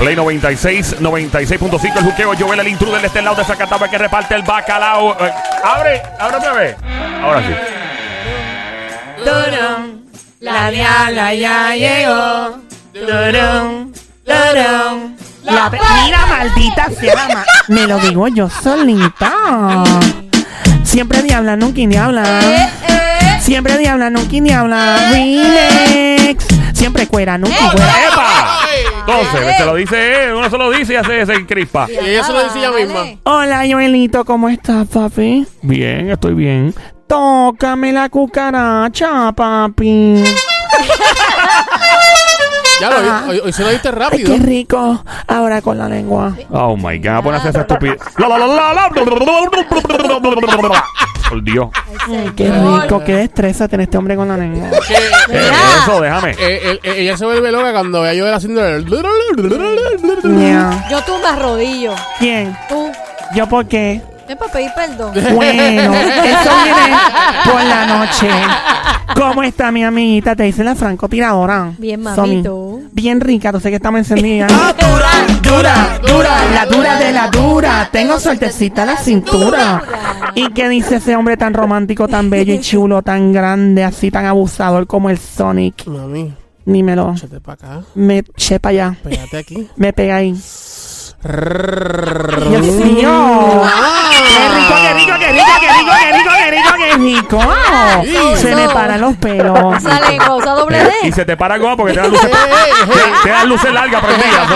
Play 96, 96.5. El juqueo. Joel, el intruder de este lado de Zacatau que reparte el bacalao. Eh, abre, abre otra vez. Ahora sí. Turun, la diabla ya llegó. Turun, turun. La pe- mira, maldita sea, ma- me lo digo yo solita. Siempre diabla, nunca diabla. Eh, eh. Siempre diabla, nunca diabla. Remix. Siempre cuera, nunca cuera. ¡Epa! Entonces, se lo dice él, uno se lo dice y hace ese crispa. Y ella se lo dice ella misma. Hola, Joelito, ¿cómo estás, papi? Bien, estoy bien. Tócame la cucaracha, papi. Ya lo vi- hoy, hoy se lo diste Ay, rápido. qué rico. Ahora con la lengua. Oh my God, a ponerse esa estupidez. La, la, la, la, la. Por Dios. Ay, qué rico, qué destreza tiene este hombre con la lengua. Eh. Eso, déjame. eh, eh, ella se vuelve loca cuando ve a Joel haciendo el... Yeah. Yo tú me arrodillo. ¿Quién? Tú. ¿Yo por qué? Es para pedir perdón. Bueno, eso viene por la noche. ¿Cómo está mi amiguita? Te dice la francotiradora. Bien, Somi. mamito. Bien rica, tú sé que estamos encendidas. Dura, dura, dura, la dura de la dura. Tengo suertecita la cintura. ¿Y qué dice ese hombre tan romántico, tan bello y chulo, tan grande, así tan abusador como el Sonic? Mami, Dímelo. échate para acá. Me chepa allá. Pégate aquí. Me pega ahí. Dios mío. Qué rico, qué rico, qué rico, qué rico, qué rico, qué rico, qué rico. Se me paran los pelos. Esa lengua, usa doble D. y se te para goma porque te dan luces, te, te dan luces largas prendidas. so.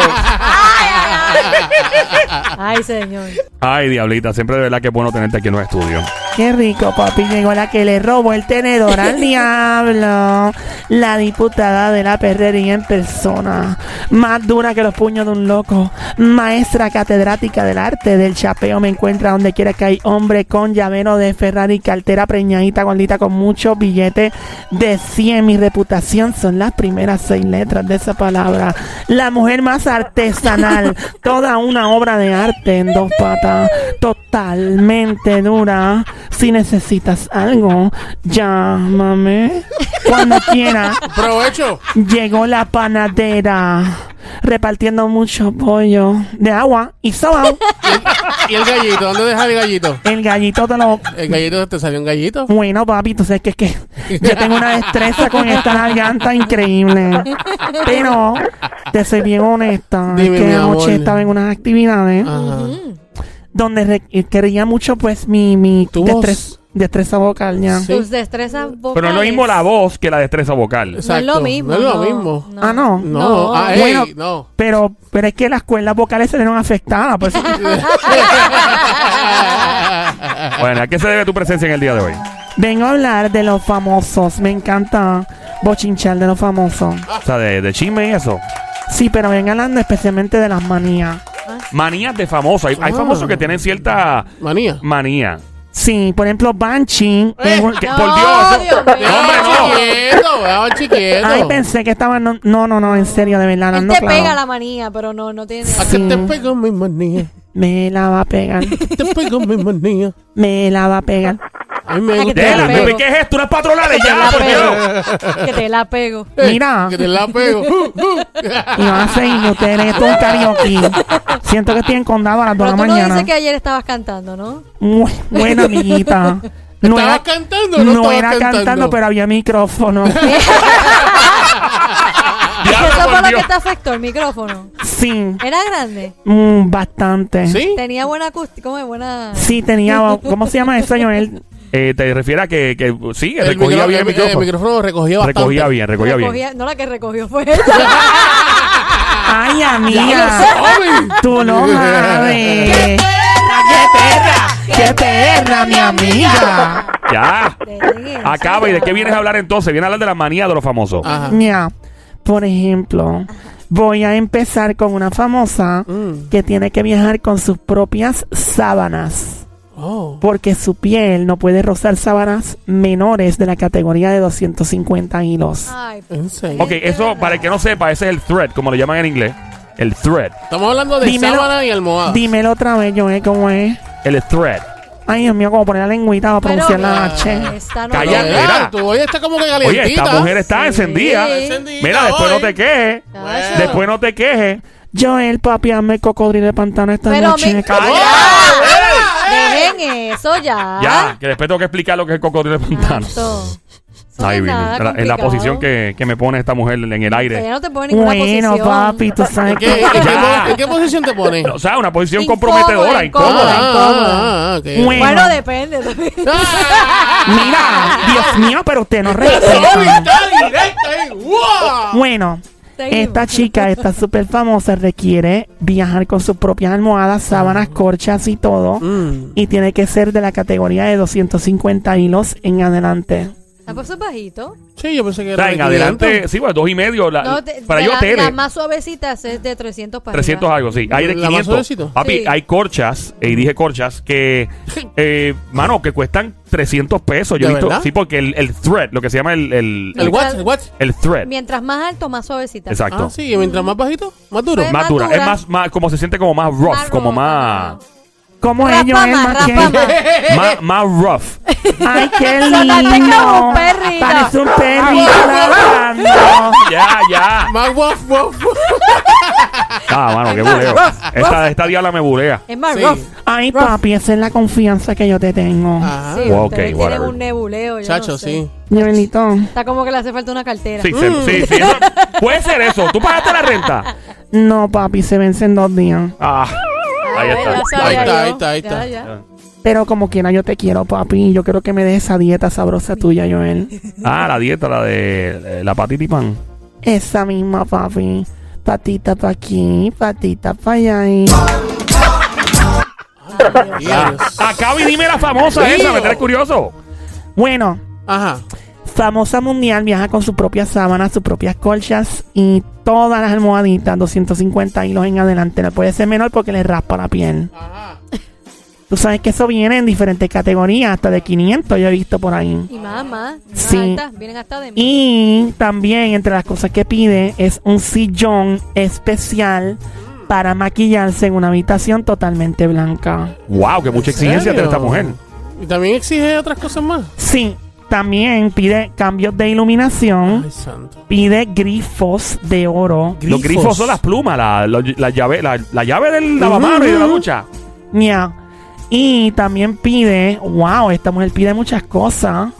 Ay, señor. Ay, diablita, siempre de verdad que es bueno tenerte aquí en los estudios. Qué rico, papi. Llegó la que le robó el tenedor al diablo. La diputada de la perrería en persona. Más dura que los puños de un loco. Maestra catedrática del arte del chapeo. Me encuentra donde quiera que hay hombre con llavero de Ferrari, cartera preñadita, gordita con muchos billetes de 100. Mi reputación son las primeras seis letras de esa palabra. La mujer más artesanal. Toda una obra de arte en dos patas. Totalmente dura. Si necesitas algo, llámame. Cuando quiera. Provecho. Llegó la panadera. Repartiendo mucho pollo de agua y soba. ¿Y el gallito? ¿Dónde deja el gallito? El gallito te lo. ¿El gallito te salió un gallito? Bueno, papi, tú sabes que es que yo tengo una destreza con esta garganta increíble. Pero te soy bien honesta. Dime, es que anoche estaba en unas actividades Ajá. Donde re- eh, quería mucho, pues, mi, mi Tu destres- voz. destreza vocal ya. Sí. Tus destrezas vocales. Pero no es lo mismo la voz que la destreza vocal. No es lo mismo. No es lo mismo. Ah, no. No, No. ah, ey, Bueno. no. Pero, pero es que las cuerdas vocales se vieron afectadas. Pues, Bueno, ¿a qué se debe tu presencia en el día de hoy? vengo a hablar de los famosos. Me encanta bochinchar de los famosos. O sea, de, de chisme y eso. Sí, pero vengo hablando especialmente de las manías. Manías de famosos. Hay, hay Ah. famosos que tienen cierta Manía. manía. Sí, por ejemplo, Banshee. Eh, es un- que- No, por Dios, eso- Dios mío. No, hombre, no. chiquito, veamos chiquito. Ay, pensé que estaba. No, no, no, no, en serio, de verdad. Él hablando te claro. pega la manía, pero no, no tiene. ¿A qué te pego mi manía? Me la va a pegar. Te pego mi manía. Me la va a pegar. A mí me Ay, que gusta. te la pego. ¿qué es esto? ¿Unas patronales te ya? la por pego. Dios. Que te la pego. Eh, Mira. Que te la pego. Y van a seguir ustedes un karaoke. Siento que estoy en condado a las 2 Pero de tú la no mañana. dices que ayer estabas cantando, ¿no? Muy buena amiguita. No ¿Estabas era, cantando no, no era cantando, pero había micrófono. ¿Eso por fue lo que te afectó el micrófono? Sí, ¿Era grande? mm, bastante. ¿Sí? Tenía buena acústica, ¿cómo es? Buena... Sí, tenía. ¿Cómo se llama eso, Joel? Eh, te refieres a que, que sí, El recogía micro- bien el micrófono. El micrófono recogía bastante. recogía bien, recogía bien. Recogía- no la que recogió fue ella. Ay, ¡Ya amiga. Tú no sabes. ¡Qué perra! ¡Qué perra, mi amiga! Ya. Acaba. ¿Y de ya. qué vienes a hablar entonces? Vienes a hablar de la manía de los famosos. Ajá. Mira, por ejemplo, voy a empezar con una famosa Mm. que tiene que viajar con sus propias sábanas. Oh. Porque su piel no puede rozar sábanas menores de la categoría de 250 hilos. Ay, ¿En serio? Ok, eso, para el que no sepa, ese es el thread, como le llaman en inglés. El thread. Estamos hablando de Dímelo- sábana y almohada. Dímelo otra vez, Joel, ¿cómo es? El thread. Ay, Dios mío, como poner la lengüita para pronunciar la H. no Calla, lo- tu olla está como que Oye, calientita. esta mujer está Sí. encendida. Encendida Mira, después hoy. no te quejes. Después no te quejes. Joel, papi, hazme el cocodrilo de pantano esta Pero noche. mi- cabrón. Dejen eso ya. Ya, que después tengo que explicar lo que es el cocodrilo de pantano. Santo. Eso Ay, no es nada la- en la complicado. posición que, que me pone esta mujer en el aire. ya no te pone ninguna Bueno, posición. papi, tú sabes ¿En qué, que... en qué Ya. po- en qué posición te pones? O sea, una posición Incómoda, comprometedora, incómoda. incómoda. Ah, ah, ok. Bueno. Bueno, depende. también. Mira, Dios mío, pero usted no respeta. está directa ahí. ¡Wow! Bueno. Esta chica, esta súper famosa, requiere viajar con sus propias almohadas, sábanas, corchas y todo. Mm. Y tiene que ser de la categoría de 250 hilos en adelante. Ah, pues eso es bajito. Sí, yo pensé que O era sea, en de adelante, 500. sí, pues dos y medio. la- No, para de yo la- tele. Las más suavecitas es de 300 para 300 arriba. algo, sí. Hay de ¿La más 500. suavecito? Papi, Sí. hay corchas, y dije corchas, que, eh, mano, que cuestan 300 pesos. Yo he ¿De visto, verdad? sí, porque el, el thread, lo que se llama el, el, ¿El what? ¿El what? el thread. Mientras más alto, más suavecita. Exacto. Ah, sí, y mientras más bajito, más duro. Pues, Más más dura. dura. Es más, más, como se siente como más rough, Más como rough, más, ¿Cómo es, Raspa Joel? más, raspa más. más, más rough. Ay, qué Sonaste lindo. como un perrito. Parece un perrito ladrando. ya, ya. Más wof, wof. Ah, mano, qué buleo. Esta, esta diabla me bulea. Es más Sí. rough. Ay, papi, esa es la confianza que yo te tengo. Ajá. Sí, Wow, ustedes ok, tienen whatever. un nebuleo. yo Chacho, no sé. sí. Está como que le hace falta una cartera. Sí, se- sí, sí. eso- puede ser eso. ¿Tú pagaste la renta? No, papi, se vence en dos días. Ah, ahí Ah, está. Ahí está, ahí está, ahí está. Ya, ya. Pero como quiera, yo te quiero, papi. Yo quiero que me des esa dieta sabrosa tuya, Joel. Ah, la dieta, la de eh, la patita y pan. Esa misma, papi. Patita pa' aquí, patita pa' allá. y- Dios. Acá y dime la famosa esa, me traes curioso. Bueno, Ajá. Famosa mundial viaja con sus propias sábanas, sus propias colchas y todas las almohaditas, 250 hilos en adelante. No puede ser menor porque le raspa la piel. Ajá. Tú sabes que eso viene en diferentes categorías, hasta de 500 yo he visto por ahí. Y más, más. Sí. altas, vienen hasta de mí. Y también entre las cosas que pide es un sillón especial para maquillarse en una habitación totalmente blanca. Wow, que mucha ¿En exigencia tiene serio? esta mujer. Y también exige otras cosas más. Sí, también pide cambios de iluminación, Ay, santo. pide grifos de oro. Los grifos son las plumas, la, la, la llave, la, la llave del lavamanos y de la ducha. Ña. Y también pide, wow, esta mujer pide muchas cosas.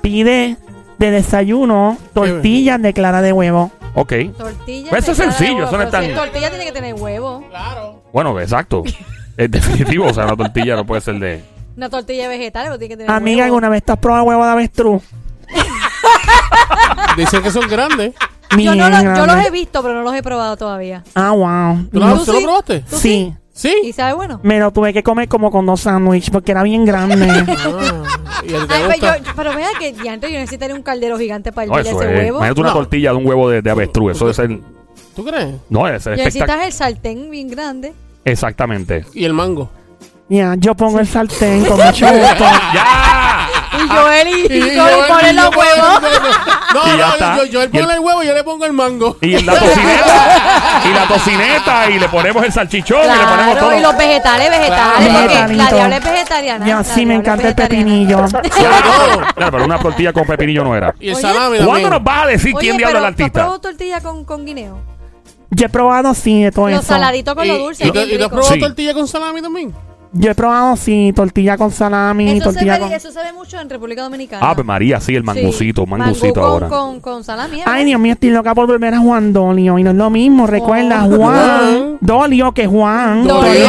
Pide de desayuno tortillas de clara de huevo. Ok. Tortilla. Pues eso es sencillo, huevo, eso no es tan- tortilla tiene que tener huevo. Claro. Bueno, exacto. Es definitivo, o sea, una tortilla no puede ser de. Una tortilla de vegetales, pero tiene que tener Amiga, huevo. ¿alguna vez te has probado huevo de avestruz? Dicen que son grandes. Yo, no lo- yo los he visto, pero no los he probado todavía. Ah, wow. ¿Tú, lo- ¿Tú tú lo sí? probaste? ¿Tú Sí. Sí. ¿Y sabe bueno? Me lo tuve que comer como con dos sándwiches porque era bien grande. Ah, ¿Y a ti te Ay, pero, gusta? yo, pero vea que ya antes yo necesitaría un caldero gigante para No, hervir eso ese es. huevo. Imagínate una No. tortilla de un huevo de, de avestruz. Eso es ser. ¿Tú crees? No, es ser. Necesitas el sartén bien grande. Exactamente. Y el mango. Ya, yo pongo el sartén con mucho gusto. ¡Ya! Y Joel y, y yo- Joel ponen y los yo- huevos. No, Y ya no, está. yo, yo, él Y el- pone el huevo y yo le pongo el mango. Y la tocineta. y la tocineta. Y le ponemos el salchichón. y le ponemos todo. y los vegetales, vegetales, Claro. porque la diabla es vegetariana. Ya, la sí, me encanta el pepinillo. Claro, pero una tortilla con pepinillo no era. Y el salami ¿Cuándo nos vas a decir Oye, quién diablo es el ¿tú has artista? probado tortilla con, con guineo? Yo he probado, sí, de todo Los eso. saladitos con ¿Y, lo dulce. y, y te has probado tortilla con salami también? Yo he probado, sí, tortilla con salami, Eso se, tortilla ve, con... eso se ve mucho en República Dominicana. Ah, pues María, sí, el mangucito, Sí. mangucito Mangú con, ahora. Con, con salami. ¿eh? Ay, Dios mío, estoy loca por volver a Juan Dolio. Y no es lo mismo, recuerda, Oh. Juan. Dolio que Juan. Dolio.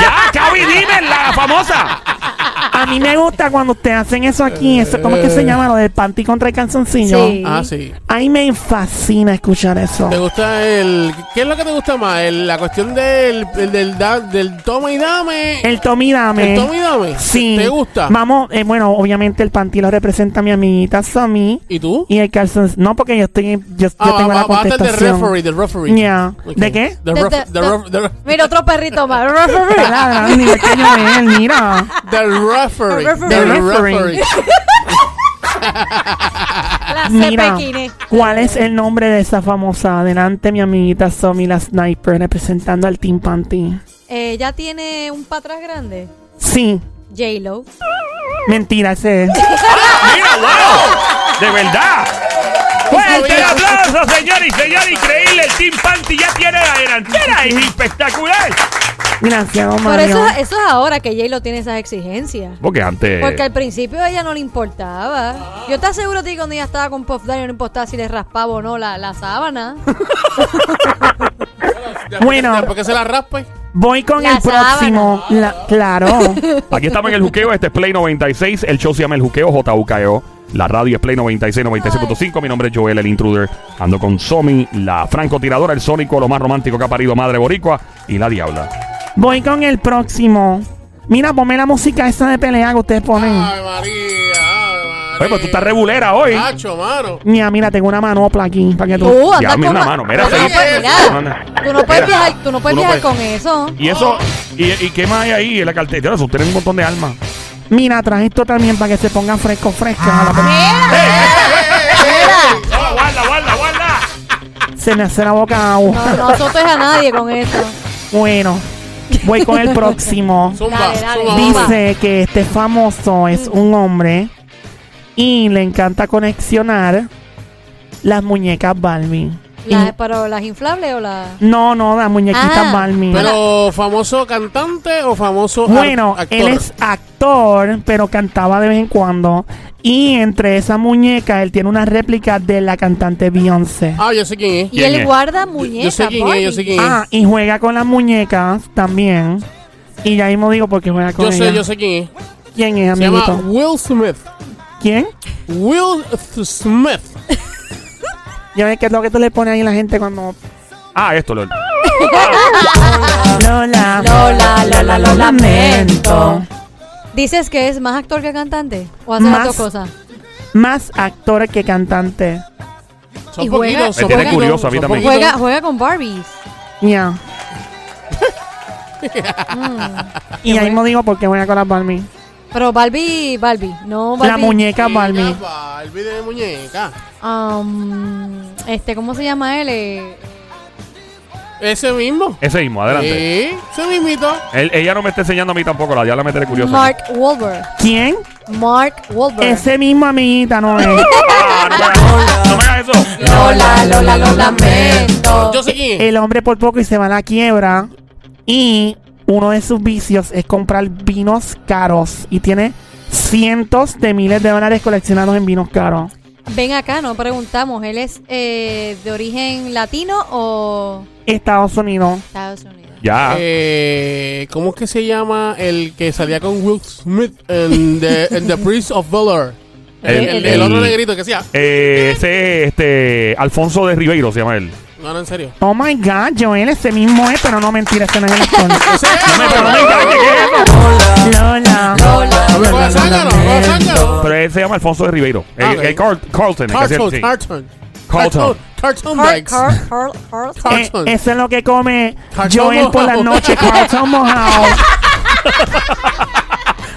¡Ya, Cabi, dime, la famosa! A mí me gusta cuando ustedes hacen eso aquí. Eso, ¿Cómo es que se llama? Lo del panty contra el calzoncillo. Sí. Ah, sí. A mí me fascina escuchar eso. ¿Te gusta el... ¿Qué es lo que te gusta más? El- la cuestión del, el del, da- del toma y dame. El Tommy Dame. ¿El toma y dame. Sí. ¿Te gusta? Vamos, eh, bueno, obviamente el panty lo representa a mi amiguita Somi. ¿Y tú? Y el calzón. No, porque yo estoy. Yo, yo Ah, tengo va, la va, a estar de contestación. referee, del referee. Ya. Ok. ¿De qué? The De- ref- de- the de- ref- the- Mira, otro perrito más. Igual que Joel, mira. Referee. The referee. Del referee. La Mira. ¿cuál es el nombre de esa famosa? Adelante, mi amiguita Somi, la sniper, representando al Team Panty. Eh, ¿Ya tiene un patrás grande? Sí, J-Lo. mentira, ese es. ¡Mira, wow! ¡De verdad! Fuerte el aplauso, señor y señor. Increíble. El Team Panty ya tiene la delantera. Y espectacular. Gracias, don Pero Mario. eso, eso es ahora que J lo tiene esas exigencias. Porque antes. Porque al principio a ella no le importaba. Yo te aseguro a ti que cuando ella estaba con Puff Daddy no le importaba si le raspaba o no la, la sábana. Bueno. ¿Por qué se la raspe? Voy con La el próximo. La- claro. Aquí estamos en el juqueo. Este es Play 96. El show se llama El Juqueo JUKEO. La radio es Play 96, 96.5. Mi nombre es Joel, el intruder. Ando con Somi, la francotiradora, el sónico, lo más romántico que ha parido Madre Boricua y la Diabla. Voy con el próximo. Mira, ponme la música esa de pelea que ustedes ponen. Ay, María, ay, María. Oye, pues tú estás regulera hoy. Mano. Mira, mira, tengo una manopla aquí para que tú. Tú, Ya, mira con una ma- mano, mira, Tú no puedes- mira, tú no puedes Mira, viajar, tú no puedes tú no viajar puedes. con eso. Y eso, y, y qué más hay ahí en la cartera? Eso tienen un montón de almas. Mira, traje esto también para que se ponga fresco, fresca. No, guarda, guarda, guarda. Se me hace la boca agua. No, no azotes a nadie con eso. Bueno, voy con el próximo. Zumba, Dale, dale. zumba, Dice- que este famoso es un hombre y le encanta conexionar las muñecas Barbie. La- Y- pero las inflables o las. no, no, las muñequitas Ah. Barbie. Pero, ¿famoso cantante o famoso ar- Bueno, actor? él es actor, pero cantaba de vez en cuando. Y entre esas muñecas, él tiene una réplica de la cantante Beyoncé. Ah, yo sé quién es. Y ¿Quién él es? guarda muñecas. Yo sé quién es, yo sé quién es. Ah, y juega con las muñecas también. Y ya mismo digo porque juega con Yo sé, ella. yo sé quién es. ¿Quién es, Se llama amiguito? Will Smith. ¿Quién? Will Smith. Ya ves que es lo que tú le pones ahí a la gente cuando... Ah, esto, Lord. Lola. Lola, Lola, lo lamento. ¿Dices que es más actor que cantante? ¿O hace las Más. dos cosas? Más actor que cantante. Son Y juega- poquitos, son Me tiene poquitos, curioso a mí son también. poquitos. Juega, juega con Barbies. Ya. Mm. Y ahí mismo digo porque juega con las Barbie. Pero Barbie, Barbie, no Barbie. La muñeca Barbie. Barbie de muñeca. Um, este, ¿cómo se llama él? Eh, Ese mismo. Ese mismo, adelante. Sí, ese mismito. Él- ella no me está enseñando a mí tampoco, la Diabla me tiene curioso. Mark Wahlberg. ¿Quién? Mark Wahlberg. Ese mismo amiguita no es. Ah, no, me hagas, no me hagas eso. Lola, Lola, lo lamento. Yo sé quién. El hombre por poco y se va a la quiebra. Y uno de sus vicios es comprar vinos caros. Y tiene cientos de miles de dólares coleccionados en vinos caros. Ven acá, no preguntamos. ¿Él es eh, de origen latino o Estados Unidos. Estados Unidos? Ya. Eh, ¿Cómo es que se llama el que salía con Will Smith en The, en the Prince of Valor? El, El- el, el- el otro negrito que sea. Eh, ese este Alfonso de Ribeiro se llama él. No, no, en serio. Oh my god, Joel, ese mismo es, pero no mentira, ese no es el actor. Ese No me, pero no me engañes, ¿qué es eso? Lola. Me cojas zángano. Pero él se llama Alfonso de Ribeiro. Eh, Ah, ok. eh, Carl- Carlton. Carlton, sí. Carlton. Carlton. Carlton Carl, Bags. Carl, Carl, Carl. Eh, Carlton. eso es lo que come Cartón Joel por la mojado. noche, cartón mojado.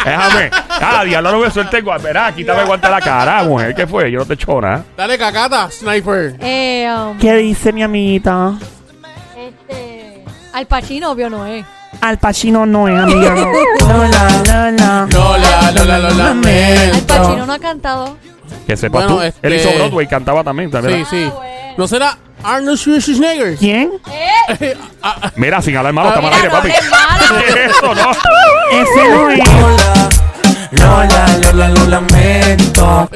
Déjame. Ah, diablo, no me suelte el guante. Verá, quítame el guante de la cara, mujer. ¿Qué fue? Yo no te echo nada. Dale cacata, sniper. Eh, um, ¿Qué dice mi amiguita? este, Al Pacino, obvio no es. Al Pacino no es, amiga. no. Lola, Lola. Lola, Lola, lo Al lamento. Pacino no ha cantado. Que sepas Bueno, tú. este- Él hizo Broadway, cantaba también. ¿sabes? Sí, sí. Ah, bueno. ¿No será Arnold Schwarzenegger? ¿Quién? Ah, Mira, sin hablar malo, Ah, está mal aire, mira, no papi. hables malo. ¿Qué es eso, no? Ese no es. Lola, Lola, lo lamento.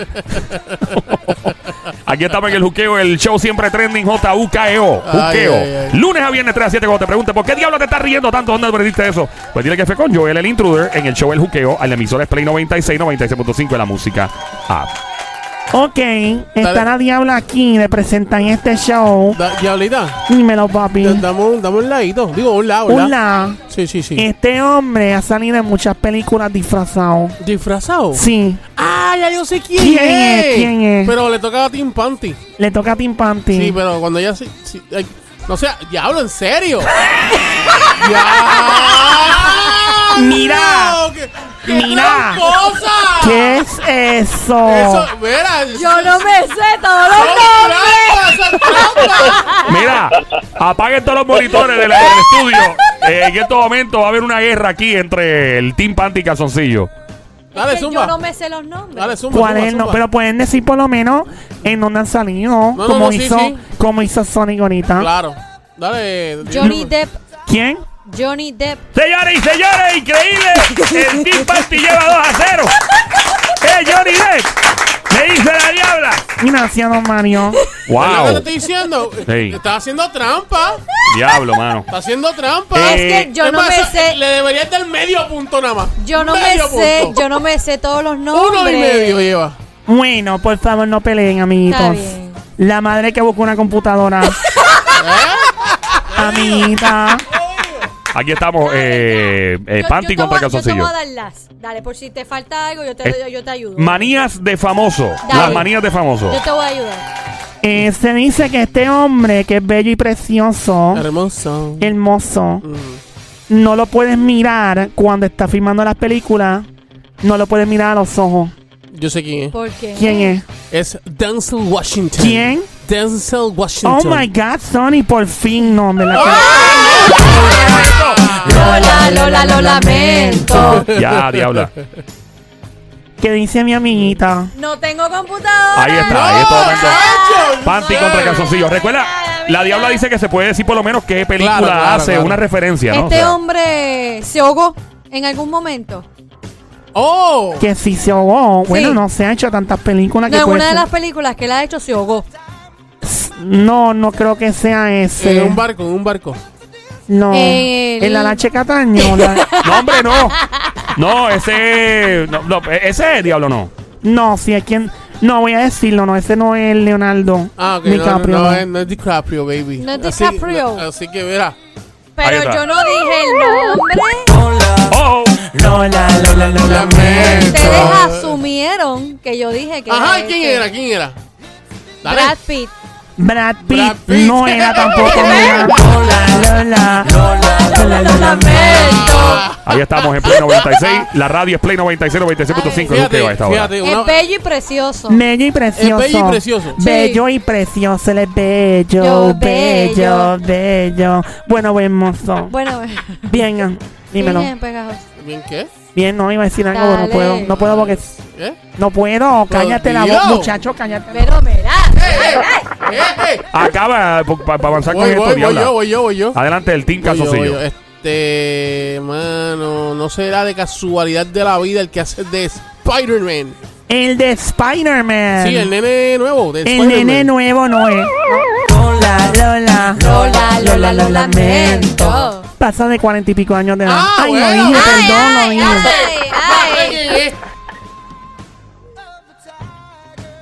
Aquí estamos en el juqueo, el show siempre trending J-U-K-E-O. Juqueo. ay, ay. Lunes a viernes 3 a 7 cuando te pregunte ¿por qué diablo te estás riendo tanto? ¿Dónde aprendiste eso? Pues dile que fue con Joel el Intruder en el show El Juqueo, al emisor Play 96, 96.5 de la música. Ah, Ok, está la diabla aquí, le presentan este show. da- Diablita, Dímelo, papi. da- dame un, dame un ladito. Digo, un lado, un lado. Hola. Sí, sí, sí. Este hombre ha salido en muchas películas disfrazado. ¿Disfrazado? Sí, Ah, ya yo sé quién, ¿Quién es? ¿Quién es? Pero le tocaba a Tim Panty. le toca a Tim Panty. Sí, pero cuando ella sí, sí, ay, no sé, diablo, en serio. ya. Mira. ¿Qué, qué Mira. ¿Qué es eso? Eso, mira. Yo no me sé todos los nombres. Mira, apaguen todos los monitores del, del estudio. Eh, en este momento va a haber una guerra aquí entre el Team Panty y Calzoncillo. Dale, que zumba. yo no me sé los nombres. Dale, zumba. ¿Cuál zumba, es? No, zumba. pero pueden decir por lo menos en dónde han salido. no, como, no, sí, hizo, sí. como hizo Sonic ahorita. Claro. Dale. Johnny Depp. ¿Quién? Johnny Depp. Señores y señores, increíble. El Team Party lleva 2 a 0. ¡Eh, Johnny Depp! Me dice la diabla. Gracias, don Mario. Es lo que te ¡Wow! estoy diciendo. Sí. Estás haciendo trampa. Diablo, mano. Está haciendo trampa. Eh, Es que yo Es no más, me sé. Le deberías dar medio punto nada más. Yo no me Medio sé. punto. Yo no me sé todos los nombres. Uno y medio lleva. Bueno, por favor, no peleen, amiguitos. Está bien. La madre que buscó una computadora. Amiguita. Aquí estamos, eh, eh, Yo- Panty yo te contra voy a- Yo te calzoncillo. voy a dar las. Dale, por si te falta algo, yo te, Eh, yo te ayudo. Manías de famoso. Dale. Las manías de famoso. Yo te voy a ayudar. Eh, se dice que este hombre, que es bello y precioso, Hermoso. hermoso, Mm. no lo puedes mirar cuando está filmando las películas. No lo puedes mirar a los ojos. Yo sé quién es. ¿Por qué? ¿Quién es? Es Denzel Washington. ¿Quién? Denzel Oh my God, Sony, por fin, no, ¿verdad que- Lola, Lola, lo lamento. Ya, diabla. ¿Qué dice mi amiguita? No tengo computadora. Ahí está, ahí está. Chacho, Panty no contra sé. calzoncillo. Recuerda, la diabla dice que se puede decir por lo menos qué película Claro, claro, hace, claro. una referencia, ¿no? O Este sea, hombre se ahogó en algún momento. Oh. Que si se ahogó. Bueno, Sí. no se ha hecho tantas películas No, que en puede una de ser- las películas que él ha hecho se ahogó. No, no creo que sea ese. En un barco, en un barco. No. El- En la Lache Cataño. la- No, hombre, no. No, ese. No, no, ese es diablo, no. No, si es quien. No, voy a decirlo, no, ese no es Leonardo. Ah, ok. no, DiCaprio. No, no. no, es, no es DiCaprio, baby. No es Así- DiCaprio. Así, que verá. Ahí Pero está. yo no dije el nombre. Oh, Lola, Lola, lo lamento. Ustedes asumieron que yo dije que Ajá, era ¿quién era? ¿Quién era? Dale. Brad Pitt. Brad Pitt, Brad Pitt. no era tampoco. mira. Lola. Lola, lo lamento. ahí estamos en Play 96. La radio es Play 96, 96.5. Es Fíjate, a esta hora. fíjate. Una, Es bello y precioso. Bello y precioso. Es bello y precioso. Bello y precioso, él es bello, Yo, bello, bello. Bueno, buen mozo. Bueno, Bien, ah, dímelo. bien pegajoso. ¿Bien qué? Bien, no iba a decir algo, pero no Dale. puedo. No puedo porque. ¿Eh? No puedo. Cállate la Dios. voz, muchacho, cállate. Pero mira. ¡Eh, eh! Acaba para avanzar con Voy, esto, voy, yo, voy yo, voy yo. Adelante, el Team yo. Este, mano, no será de casualidad de la vida el que hace de Spider-Man. El de Spider-Man. Sí, el nene nuevo de El nene nuevo no es. Lola, Lola. Lola, Lola, lo lamento. Pasa de cuarenta y pico años de edad. Ah, ay, bueno. lo dije, perdón, ay, dije.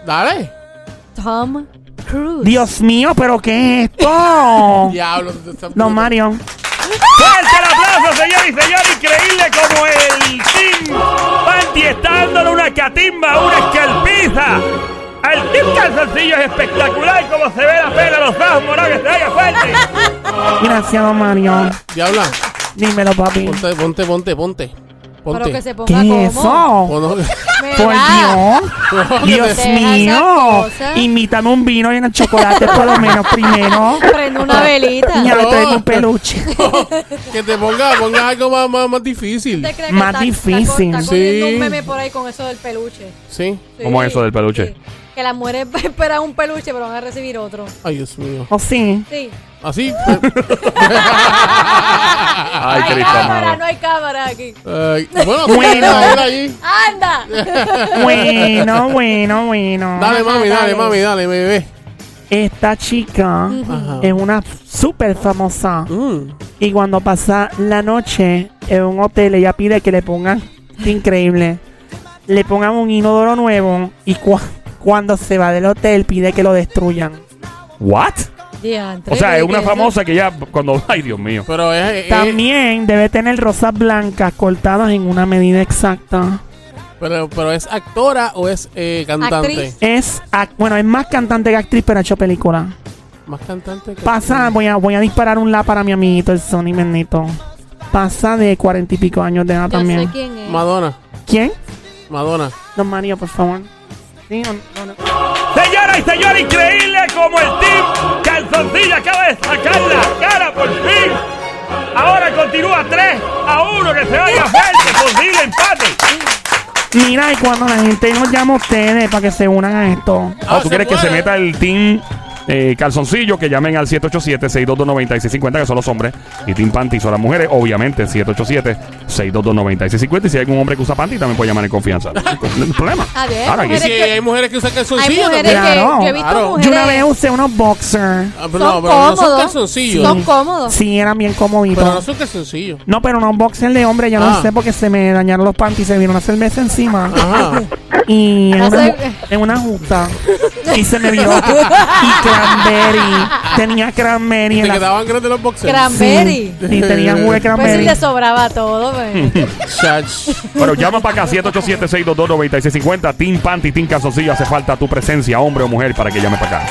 Dale. Tom Cruise. Dios mío, pero ¿qué es esto? Diablo. Don Mario. ¡Fuerte el aplauso, señor y señor! Increíble como el Team Panty está dándole una catimba, una escalpiza. Al Team Calzoncillo es espectacular como se ve la pela, los ojos morados que se vaya fuerte. Gracias, don Mario. Diabla. Dímelo, papi. Ponte, ponte, ponte, ponte. Pero que Ponte. se ponga ¿Qué como. es eso? Por. Dios. Dios mío. Invítame un vino y unos chocolates por lo menos primero. Prende una velita. Ya No. le traigo un peluche. que te ponga, ponga algo más, más, más difícil. ¿Usted cree que Más está- difícil. Está, está Sí. un meme por ahí con eso del peluche. Sí. Sí, ¿Cómo es eso del peluche? sí. Que las mujeres esperan un peluche, pero van a recibir otro. Ay, Dios mío. ¿O sí? Sí. Así. Ay, no hay Cristo cámara, no hay cámara aquí. Bueno, Bueno. dale allí. ¡Anda! Bueno, bueno, bueno. Dale, mami, dale, dale. mami, dale, bebé. Esta chica Ajá. es una súper famosa. Mm. Y cuando pasa la noche en un hotel, ella pide que le pongan, qué increíble, le pongan un inodoro nuevo y cua- cuando se va del hotel pide que lo destruyan. ¿What? Diantre, O sea, es una ¿qué famosa que ya cuando... Ay, Dios mío. Pero es, es- También debe tener rosas blancas cortadas en una medida exacta. pero, pero es actora o es eh, cantante. Actriz. Es, ac- bueno, es más cantante que actriz, pero ha hecho película. Más cantante que Pasa, voy a, voy a disparar un la para mi amiguito, el Sony Bendito. Pasa de cuarenta y pico años de edad Yo también. sé quién es. Madonna. ¿Quién? Madonna. Don Mario, por favor. Sí, o no, no. Señora y señor, increíble como el Team Calzoncillo acaba de sacar la cara por fin. Ahora continúa 3 a 1 que se vaya fuerte, posible empate. Mira, y cuando la gente nos llama a ustedes para que se unan a esto. Ah, ¿Tú quieres que se meta el team eh, calzoncillo? Que llamen al 787-622-9650, que son los hombres. Y Team Panty son las mujeres. Obviamente, 787-622-9650. Y si hay algún hombre que usa panty, también puede llamar en confianza. No hay problema. A ver, Ahora, Y mujeres si que- hay mujeres que usan Hay calzoncillos mujeres. Claro. que yo he visto Claro. mujeres Yo una vez usé unos boxers. Ah, pero son no, pero no son cómodos. calzoncillos. Son cómodos. Sí, eran bien comoditos. Pero no son calzoncillos. No, pero unos boxers de hombre yo no Ah. sé porque se me dañaron los panties y se vino una cerveza encima. Ajá. Y en No una, ju- en una justa. Y se me vio. y cranberry. Tenía cranberry en Te la quedaban grandes los boxers. Cranberry. Sí, sí, tenía jugo de Pues si cranberry. le sobraba todo, pues. Chach. Bueno, llama para acá, 787-622-9650. Team Panty, Team Calzoncillo. Hace falta tu presencia, hombre o mujer, para que llame para acá.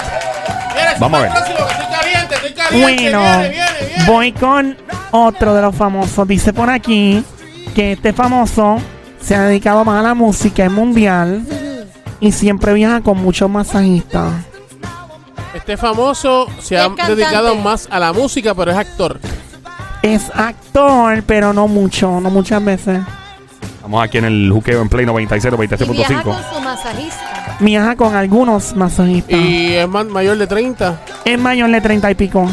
Vamos a ver. Estoy caliente, estoy caliente. Bueno, Viene, viene, viene. voy con otro de los famosos. Dice por aquí que este famoso se ha dedicado más a la música es mundial y siempre viaja con muchos masajistas. Este famoso se ha cantante. dedicado más a la música, pero es actor. Es actor, pero no mucho, no muchas veces. Estamos aquí en el juqueo en Play 96, Y viaja 96.5. con su masajista. Viaja con algunos masajistas. Y es mayor de 30. Es mayor de 30 y pico.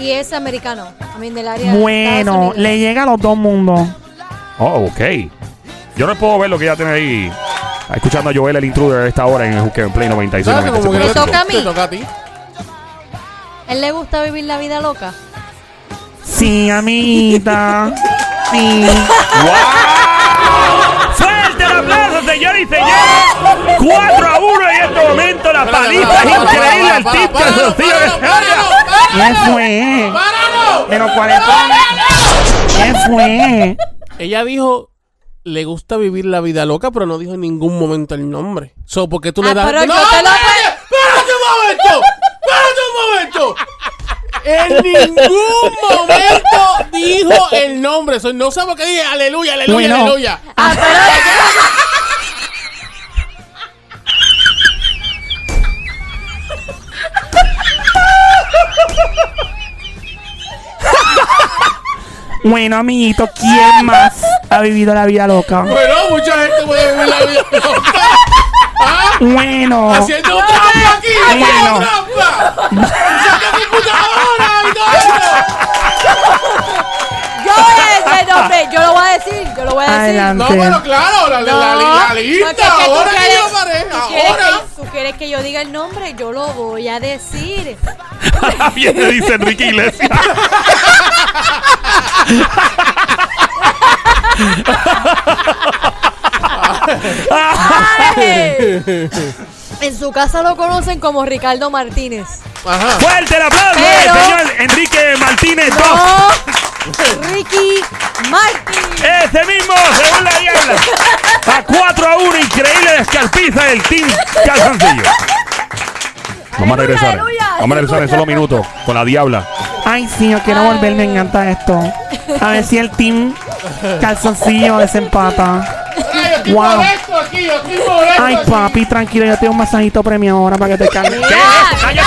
Y es americano. También del área de Bueno, Estados Unidos. le llega a los dos mundos. Oh, ok. Yo no puedo ver lo que ella tiene ahí. Escuchando a Joel el intruder a esta hora en el juqueo en Play 96. ¿Sabes que como que Me 97.5. toca a mí. Te toca a ti. ¿Él le gusta vivir la vida loca? Sí, amiguita. Sí. ¡Fuerte el aplauso, señor y señores! 4 a 1 en este momento. La paliza es increíble. El tip que Sofía ¿Qué fue? Pero cuál es ¿Qué fue? Ella dijo, le gusta vivir la vida loca, pero no dijo en ningún momento el nombre. So, ¿por qué tú Ah, le das? pero ¡No! ¡Espérate un momento! ¡Espérate un momento! En ningún momento dijo el nombre. No sé por qué dije aleluya, aleluya, Bueno. aleluya. Ah, Bueno, amiguito, ¿quién más ha vivido la vida loca? Bueno, mucha gente puede vivir la vida loca. Bueno, Haciendo trampa aquí, haciendo Bueno. trampa. Usando computadora y todo eso. yo voy a decir el nombre. Yo lo voy a decir. Yo lo voy a decir. adelante. No, bueno, claro, la, la, No, la, la porque es lista, que tú ahora que quieres- yo paré, tú quieres ahora. que- Tú quieres que yo diga el nombre, yo lo voy a decir. Viene, dice Enrique Iglesias. Ay. En su casa lo conocen como Ricardo Martínez. Ajá. ¡Fuerte el aplauso, Pero- señor Enrique Martínez! No, Ricky Martin. Ese mismo, según la diabla. A 4 a 1, increíble descalpiza del Team Calzoncillo. Vamos a regresar. Vamos a regresar en solo minutos con la diabla. Ay, sí, yo quiero volver, me encanta esto. A ver si el team calzoncillo desempata. Ay, Wow. Ay, papi, tranquilo, yo tengo un masajito premio ahora para que te calmes. ¿Qué Ya, es? ¡Cállate